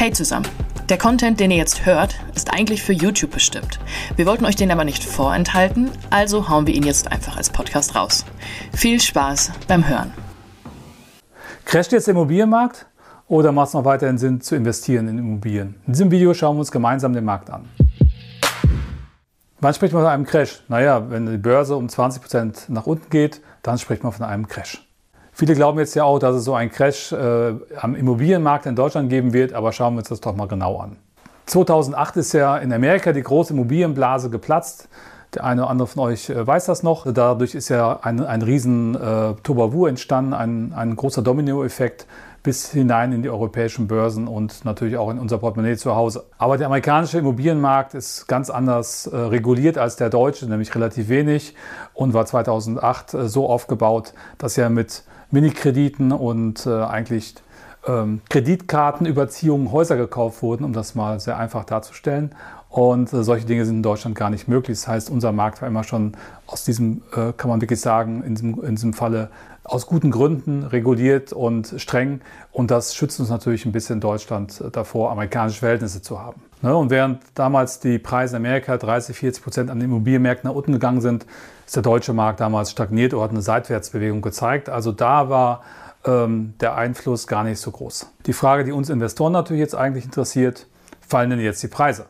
Hey zusammen! Der Content, den ihr jetzt hört, ist eigentlich für YouTube bestimmt. Wir wollten euch den aber nicht vorenthalten, also hauen wir ihn jetzt einfach als Podcast raus. Viel Spaß beim Hören. Crasht jetzt der Immobilienmarkt oder macht es noch weiterhin Sinn zu investieren in Immobilien? In diesem Video schauen wir uns gemeinsam den Markt an. Wann spricht man von einem Crash? Naja, wenn die Börse um 20% nach unten geht, dann spricht man von einem Crash. Viele glauben jetzt ja auch, dass es so einen Crash äh, am Immobilienmarkt in Deutschland geben wird, aber schauen wir uns das doch mal genau an. 2008 ist ja in Amerika die große Immobilienblase geplatzt. Der eine oder andere von euch äh, weiß das noch. Dadurch ist ja ein, ein riesen äh, Tobavu entstanden, ein, ein großer Dominoeffekt bis hinein in die europäischen Börsen und natürlich auch in unser Portemonnaie zu Hause. Aber der amerikanische Immobilienmarkt ist ganz anders äh, reguliert als der deutsche, nämlich relativ wenig und war 2008 äh, so aufgebaut, dass er mit Minikrediten und äh, eigentlich ähm, Kreditkartenüberziehungen Häuser gekauft wurden, um das mal sehr einfach darzustellen. Und äh, solche Dinge sind in Deutschland gar nicht möglich. Das heißt, unser Markt war immer schon aus diesem, äh, kann man wirklich sagen, in diesem, in diesem Falle aus guten Gründen reguliert und streng. Und das schützt uns natürlich ein bisschen Deutschland äh, davor, amerikanische Verhältnisse zu haben. Ne? Und während damals die Preise in Amerika 30, 40 Prozent an den Immobilienmärkten nach unten gegangen sind, ist der deutsche Markt damals stagniert oder hat eine Seitwärtsbewegung gezeigt. Also da war ähm, der Einfluss gar nicht so groß. Die Frage, die uns Investoren natürlich jetzt eigentlich interessiert, fallen denn jetzt die Preise?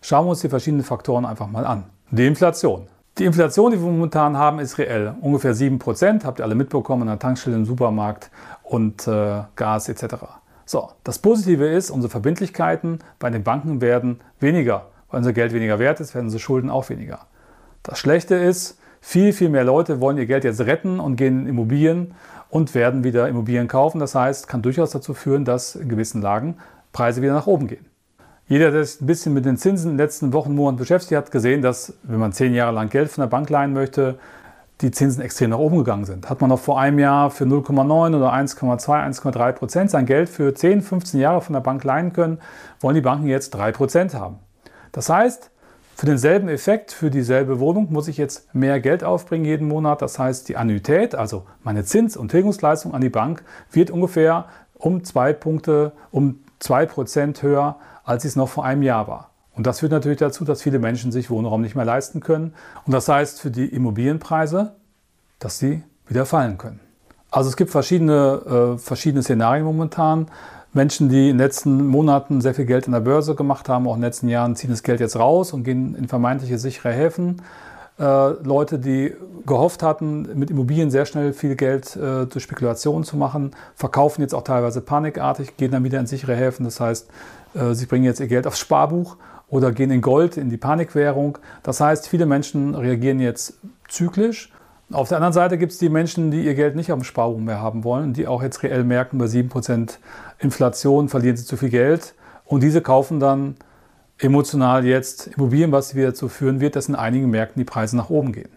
Schauen wir uns die verschiedenen Faktoren einfach mal an. Die Inflation. Die Inflation, die wir momentan haben, ist reell. Ungefähr 7%, habt ihr alle mitbekommen, in der Tankstelle, im Supermarkt und äh, Gas etc. So, das Positive ist, unsere Verbindlichkeiten bei den Banken werden weniger. Weil unser Geld weniger wert ist, werden unsere Schulden auch weniger. Das Schlechte ist, viel, viel mehr Leute wollen ihr Geld jetzt retten und gehen in Immobilien und werden wieder Immobilien kaufen. Das heißt, kann durchaus dazu führen, dass in gewissen Lagen Preise wieder nach oben gehen. Jeder, der sich ein bisschen mit den Zinsen in den letzten Wochen, Monaten beschäftigt hat, gesehen, dass wenn man zehn Jahre lang Geld von der Bank leihen möchte, die Zinsen extrem nach oben gegangen sind. Hat man noch vor einem Jahr für 0,9 oder 1,2, 1,3 Prozent sein Geld für 10, 15 Jahre von der Bank leihen können, wollen die Banken jetzt 3 Prozent haben. Das heißt, für denselben Effekt, für dieselbe Wohnung muss ich jetzt mehr Geld aufbringen jeden Monat. Das heißt, die Annuität, also meine Zins- und Tilgungsleistung an die Bank, wird ungefähr um zwei Punkte, um zwei Prozent höher, als es noch vor einem Jahr war. Und das führt natürlich dazu, dass viele Menschen sich Wohnraum nicht mehr leisten können. Und das heißt für die Immobilienpreise, dass sie wieder fallen können. Also es gibt verschiedene, äh, verschiedene Szenarien momentan. Menschen, die in den letzten Monaten sehr viel Geld in der Börse gemacht haben, auch in den letzten Jahren, ziehen das Geld jetzt raus und gehen in vermeintliche sichere Häfen. Äh, Leute, die gehofft hatten, mit Immobilien sehr schnell viel Geld äh, durch Spekulation zu machen, verkaufen jetzt auch teilweise panikartig, gehen dann wieder in sichere Häfen. Das heißt, äh, sie bringen jetzt ihr Geld aufs Sparbuch oder gehen in Gold, in die Panikwährung. Das heißt, viele Menschen reagieren jetzt zyklisch. Auf der anderen Seite gibt es die Menschen, die ihr Geld nicht auf dem Sparbuch mehr haben wollen, die auch jetzt reell merken, bei 7% Inflation verlieren sie zu viel Geld. Und diese kaufen dann emotional jetzt Immobilien, was wieder dazu führen wird, dass in einigen Märkten die Preise nach oben gehen.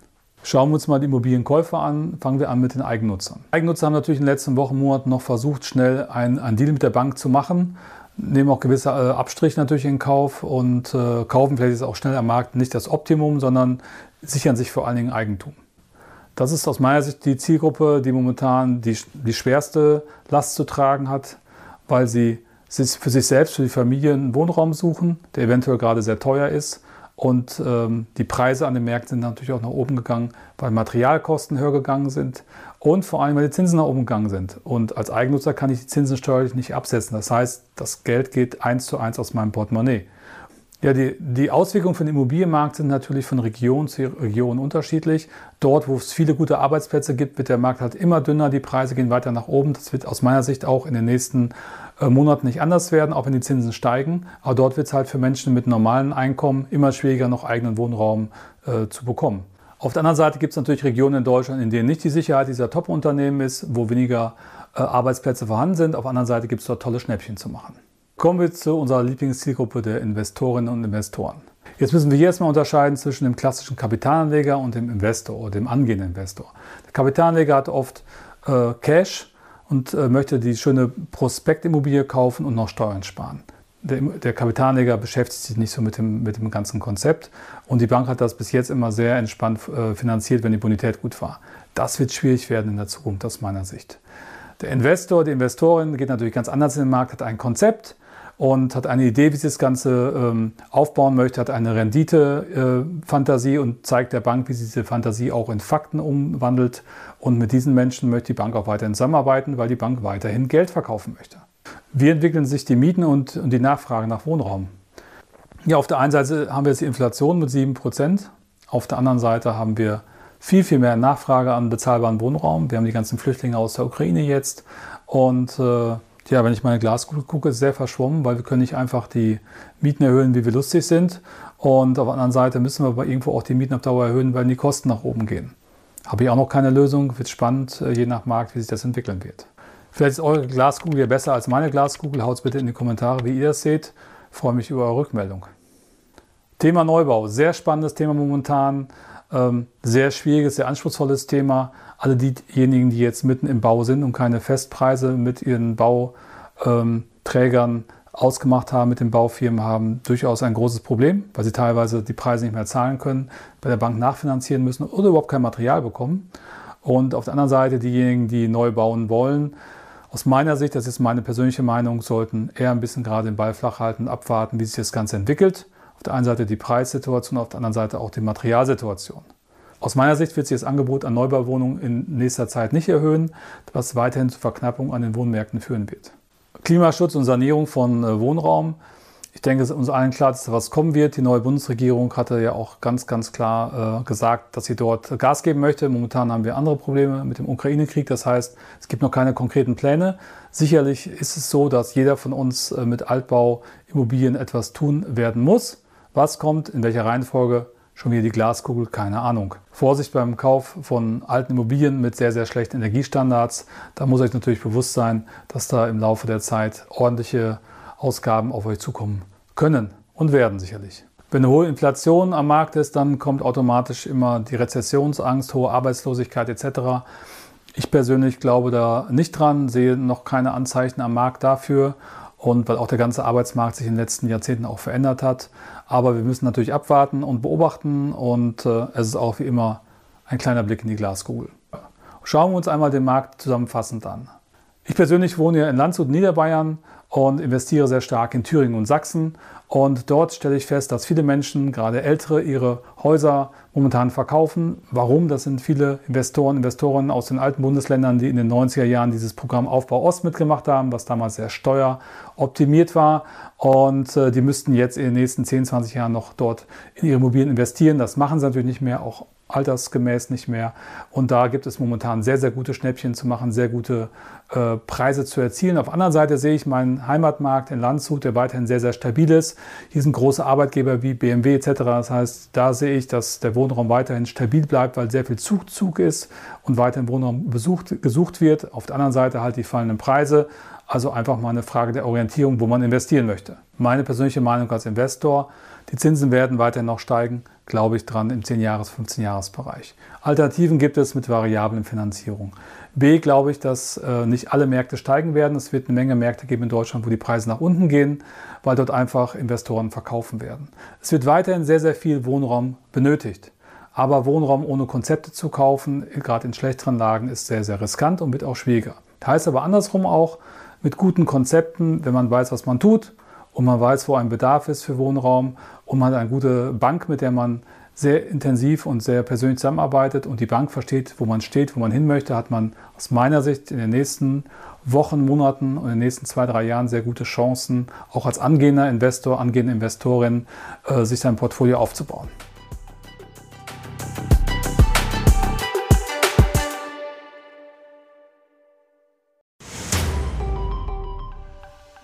Schauen wir uns mal die Immobilienkäufer an. Fangen wir an mit den Eigennutzern. Eigennutzer haben natürlich in den letzten Wochen, Monaten noch versucht, schnell einen, einen Deal mit der Bank zu machen, nehmen auch gewisse äh, Abstriche natürlich in Kauf und äh, kaufen vielleicht ist auch schnell am Markt nicht das Optimum, sondern sichern sich vor allen Dingen Eigentum. Das ist aus meiner Sicht die Zielgruppe, die momentan die, die schwerste Last zu tragen hat, weil sie für sich selbst, für die Familie einen Wohnraum suchen, der eventuell gerade sehr teuer ist. Und ähm, die Preise an den Märkten sind natürlich auch nach oben gegangen, weil Materialkosten höher gegangen sind und vor allem, weil die Zinsen nach oben gegangen sind. Und als Eigennutzer kann ich die Zinsen steuerlich nicht absetzen. Das heißt, das Geld geht eins zu eins aus meinem Portemonnaie. Ja, die, die Auswirkungen für den Immobilienmarkt sind natürlich von Region zu Region unterschiedlich. Dort, wo es viele gute Arbeitsplätze gibt, wird der Markt halt immer dünner, die Preise gehen weiter nach oben. Das wird aus meiner Sicht auch in den nächsten Monaten nicht anders werden, auch wenn die Zinsen steigen. Aber dort wird es halt für Menschen mit normalen Einkommen immer schwieriger, noch eigenen Wohnraum äh, zu bekommen. Auf der anderen Seite gibt es natürlich Regionen in Deutschland, in denen nicht die Sicherheit dieser Top-Unternehmen ist, wo weniger äh, Arbeitsplätze vorhanden sind. Auf der anderen Seite gibt es dort tolle Schnäppchen zu machen. Kommen wir zu unserer Lieblingszielgruppe der Investorinnen und Investoren. Jetzt müssen wir hier erstmal unterscheiden zwischen dem klassischen Kapitalanleger und dem Investor oder dem angehenden Investor. Der Kapitalanleger hat oft äh, Cash und äh, möchte die schöne Prospektimmobilie kaufen und noch Steuern sparen. Der, der, Kapitalanleger beschäftigt sich nicht so mit dem, mit dem ganzen Konzept und die Bank hat das bis jetzt immer sehr entspannt äh, finanziert, wenn die Bonität gut war. Das wird schwierig werden in der Zukunft aus meiner Sicht. Der Investor, die Investorin geht natürlich ganz anders in den Markt, hat ein Konzept, und hat eine Idee, wie sie das Ganze ähm, aufbauen möchte, hat eine Rendite-Fantasie äh, und zeigt der Bank, wie sie diese Fantasie auch in Fakten umwandelt. Und mit diesen Menschen möchte die Bank auch weiterhin zusammenarbeiten, weil die Bank weiterhin Geld verkaufen möchte. Wie entwickeln sich die Mieten und, und die Nachfrage nach Wohnraum? Ja, auf der einen Seite haben wir jetzt die Inflation mit 7%, auf der anderen Seite haben wir viel, viel mehr Nachfrage an bezahlbaren Wohnraum. Wir haben die ganzen Flüchtlinge aus der Ukraine jetzt und äh, ja, wenn ich meine Glaskugel gucke, ist sehr verschwommen, weil wir können nicht einfach die Mieten erhöhen, wie wir lustig sind. Und auf der anderen Seite müssen wir aber irgendwo auch die Mieten auf Dauer erhöhen, weil die Kosten nach oben gehen. Habe ich auch noch keine Lösung. Wird spannend, äh, je nach Markt, wie sich das entwickeln wird. Vielleicht ist eure Glaskugel ja besser als meine Glaskugel. Haut es bitte in die Kommentare, wie ihr das seht. Ich freue mich über eure Rückmeldung. Thema Neubau. Sehr spannendes Thema momentan. Ähm, sehr schwieriges, sehr anspruchsvolles Thema. Alle diejenigen, die jetzt mitten im Bau sind und keine Festpreise mit ihren Bauträgern ähm, ausgemacht haben, mit den Baufirmen, haben durchaus ein großes Problem, weil sie teilweise die Preise nicht mehr zahlen können, bei der Bank nachfinanzieren müssen oder überhaupt kein Material bekommen. Und auf der anderen Seite diejenigen, die neu bauen wollen, aus meiner Sicht, das ist meine persönliche Meinung, sollten eher ein bisschen gerade den Ball flach halten, abwarten, wie sich das Ganze entwickelt. Auf der einen Seite die Preissituation, auf der anderen Seite auch die Materialsituation. Aus meiner Sicht wird sich das Angebot an Neubauwohnungen in nächster Zeit nicht erhöhen, was weiterhin zu Verknappung an den Wohnmärkten führen wird. Klimaschutz und Sanierung von äh, Wohnraum. Ich denke, es ist uns allen klar, dass da was kommen wird. Die neue Bundesregierung hatte ja auch ganz, ganz klar äh, gesagt, dass sie dort Gas geben möchte. Momentan haben wir andere Probleme mit dem Ukraine-Krieg. Das heißt, es gibt noch keine konkreten Pläne. Sicherlich ist es so, dass jeder von uns äh, mit Altbauimmobilien etwas tun werden muss. Was kommt, in welcher Reihenfolge, schon wieder die Glaskugel, keine Ahnung. Vorsicht beim Kauf von alten Immobilien mit sehr, sehr schlechten Energiestandards. Da muss euch natürlich bewusst sein, dass da im Laufe der Zeit ordentliche Ausgaben auf euch zukommen können und werden sicherlich. Wenn eine hohe Inflation am Markt ist, dann kommt automatisch immer die Rezessionsangst, hohe Arbeitslosigkeit etc. Ich persönlich glaube da nicht dran, sehe noch keine Anzeichen am Markt dafür und weil auch der ganze Arbeitsmarkt sich in den letzten Jahrzehnten auch verändert hat. Aber wir müssen natürlich abwarten und beobachten und äh, es ist auch wie immer ein kleiner Blick in die Glaskugel. Schauen wir uns einmal den Markt zusammenfassend an. Ich persönlich wohne ja in Landshut, Niederbayern und investiere sehr stark in Thüringen und Sachsen. Und dort stelle ich fest, dass viele Menschen, gerade ältere, ihre Häuser momentan verkaufen. Warum? Das sind viele Investoren, Investoren aus den alten Bundesländern, die in den 90er Jahren dieses Programm Aufbau Ost mitgemacht haben, was damals sehr steueroptimiert war. Und äh, die müssten jetzt in den nächsten 10, 20 Jahren noch dort in ihre Immobilien investieren. Das machen sie natürlich nicht mehr, auch altersgemäß nicht mehr. Und da gibt es momentan sehr, sehr gute Schnäppchen zu machen, sehr gute äh, Preise zu erzielen. Auf der anderen Seite sehe ich meinen Heimatmarkt in Landshut, der weiterhin sehr, sehr stabil ist. Hier sind große Arbeitgeber wie BMW etc. Das heißt, da sehe ich, dass der Wohnraum weiterhin stabil bleibt, weil sehr viel Zugzug ist und weiterhin Wohnraum besucht, gesucht wird. Auf der anderen Seite halt die fallenden Preise. Also einfach mal eine Frage der Orientierung, wo man investieren möchte. Meine persönliche Meinung als Investor, die Zinsen werden weiterhin noch steigen glaube ich, dran im 10-Jahres-, 15-Jahres-Bereich. Alternativen gibt es mit variablen Finanzierung. B, glaube ich, dass äh, nicht alle Märkte steigen werden. Es wird eine Menge Märkte geben in Deutschland, wo die Preise nach unten gehen, weil dort einfach Investoren verkaufen werden. Es wird weiterhin sehr, sehr viel Wohnraum benötigt. Aber Wohnraum ohne Konzepte zu kaufen, gerade in schlechteren Lagen, ist sehr, sehr riskant und wird auch schwieriger. Das heißt aber andersrum auch, mit guten Konzepten, wenn man weiß, was man tut, und man weiß, wo ein Bedarf ist für Wohnraum. Und man hat eine gute Bank, mit der man sehr intensiv und sehr persönlich zusammenarbeitet. Und die Bank versteht, wo man steht, wo man hin möchte, hat man aus meiner Sicht in den nächsten Wochen, Monaten und in den nächsten zwei, drei Jahren sehr gute Chancen, auch als angehender Investor, angehende Investorin, äh, sich sein Portfolio aufzubauen.